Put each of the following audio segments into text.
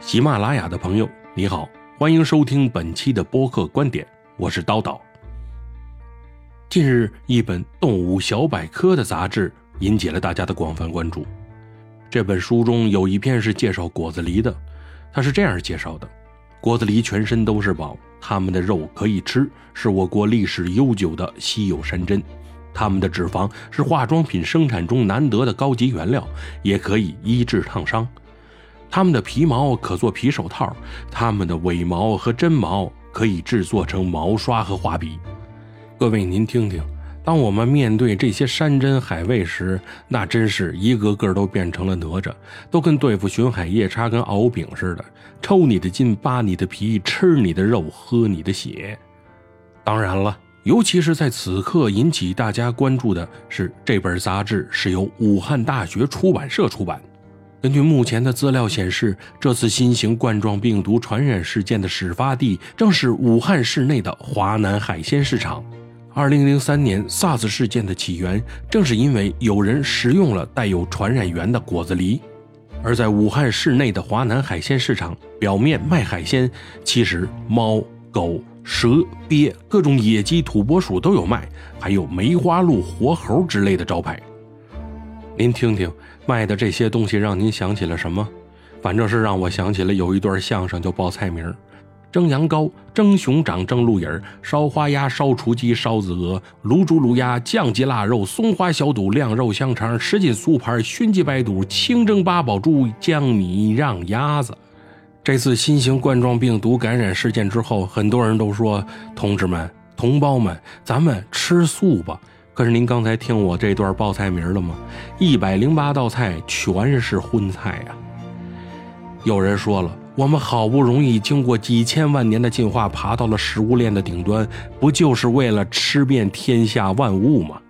喜马拉雅的朋友，你好，欢迎收听本期的播客观点，我是叨叨。近日，一本《动物小百科》的杂志引起了大家的广泛关注。这本书中有一篇是介绍果子狸的，它是这样介绍的：果子狸全身都是宝，它们的肉可以吃，是我国历史悠久的稀有山珍；它们的脂肪是化妆品生产中难得的高级原料，也可以医治烫伤。它们的皮毛可做皮手套，它们的尾毛和真毛可以制作成毛刷和画笔。各位，您听听，当我们面对这些山珍海味时，那真是一个个都变成了哪吒，都跟对付巡海夜叉跟敖丙似的，抽你的筋，扒你的皮，吃你的肉，喝你的血。当然了，尤其是在此刻引起大家关注的是，这本杂志是由武汉大学出版社出版。根据目前的资料显示，这次新型冠状病毒传染事件的始发地正是武汉市内的华南海鲜市场。二零零三年 SARS 事件的起源正是因为有人食用了带有传染源的果子狸。而在武汉市内的华南海鲜市场，表面卖海鲜，其实猫、狗、蛇、鳖、各种野鸡、土拨鼠都有卖，还有梅花鹿、活猴之类的招牌。您听听。卖的这些东西让您想起了什么？反正是让我想起了有一段相声，就报菜名：蒸羊羔、蒸熊掌、蒸鹿眼烧花鸭、烧雏鸡、烧子鹅、卤猪、卤鸭、酱鸡、腊肉、松花小肚、晾肉香肠、什锦酥盘、熏鸡白肚、清蒸八宝猪、江米让鸭子。这次新型冠状病毒感染事件之后，很多人都说：“同志们、同胞们，咱们吃素吧。”可是您刚才听我这段报菜名了吗？一百零八道菜全是荤菜呀！有人说了，我们好不容易经过几千万年的进化，爬到了食物链的顶端，不就是为了吃遍天下万物吗？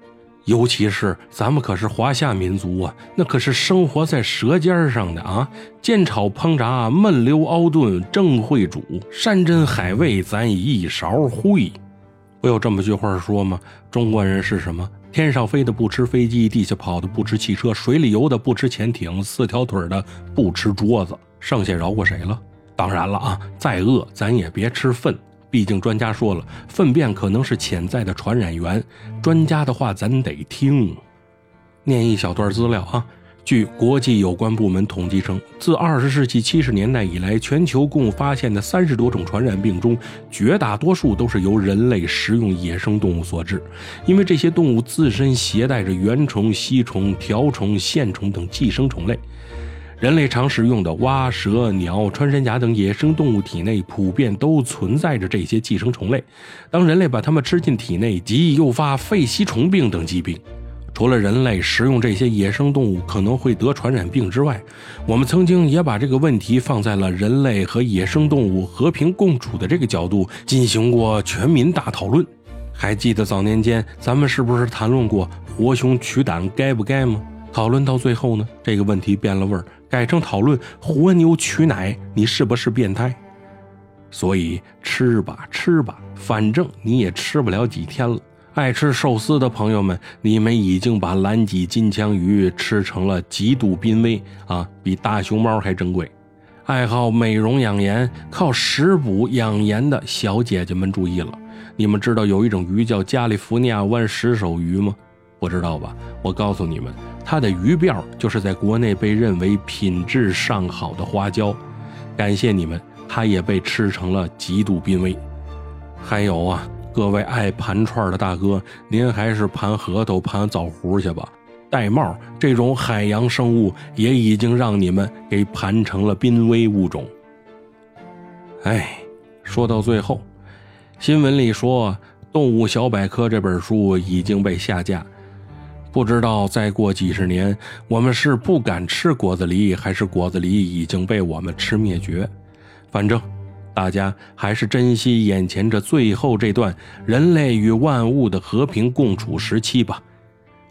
尤其是咱们可是华夏民族啊，那可是生活在舌尖上的啊！煎炒烹炸焖溜熬炖正会煮，山珍海味咱一勺会。不有这么句话说吗？中国人是什么？天上飞的不吃飞机，地下跑的不吃汽车，水里游的不吃潜艇，四条腿的不吃桌子，剩下饶过谁了？当然了啊，再饿咱也别吃粪，毕竟专家说了，粪便可能是潜在的传染源。专家的话咱得听。念一小段资料啊。据国际有关部门统计称，自二十世纪七十年代以来，全球共发现的三十多种传染病中，绝大多数都是由人类食用野生动物所致。因为这些动物自身携带着原虫、吸虫、条虫、线虫等寄生虫类，人类常食用的蛙、蛇、鸟、穿山甲等野生动物体内普遍都存在着这些寄生虫类。当人类把它们吃进体内，极易诱发肺吸虫病等疾病。除了人类食用这些野生动物可能会得传染病之外，我们曾经也把这个问题放在了人类和野生动物和平共处的这个角度进行过全民大讨论。还记得早年间咱们是不是谈论过活熊取胆该不该吗？讨论到最后呢，这个问题变了味儿，改成讨论活牛取奶，你是不是变态？所以吃吧吃吧，反正你也吃不了几天了。爱吃寿司的朋友们，你们已经把蓝脊金枪鱼吃成了极度濒危啊，比大熊猫还珍贵。爱好美容养颜、靠食补养颜的小姐姐们注意了，你们知道有一种鱼叫加利福尼亚湾石首鱼吗？不知道吧？我告诉你们，它的鱼鳔就是在国内被认为品质上好的花椒。感谢你们，它也被吃成了极度濒危。还有啊。各位爱盘串的大哥，您还是盘核桃、盘枣核去吧。玳瑁这种海洋生物也已经让你们给盘成了濒危物种。哎，说到最后，新闻里说《动物小百科》这本书已经被下架，不知道再过几十年，我们是不敢吃果子狸，还是果子狸已经被我们吃灭绝？反正。大家还是珍惜眼前这最后这段人类与万物的和平共处时期吧。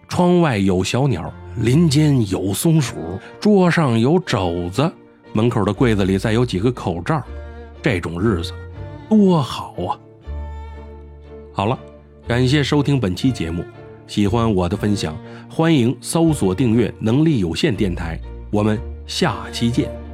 窗外有小鸟，林间有松鼠，桌上有肘子，门口的柜子里再有几个口罩，这种日子多好啊！好了，感谢收听本期节目，喜欢我的分享，欢迎搜索订阅“能力有限电台”，我们下期见。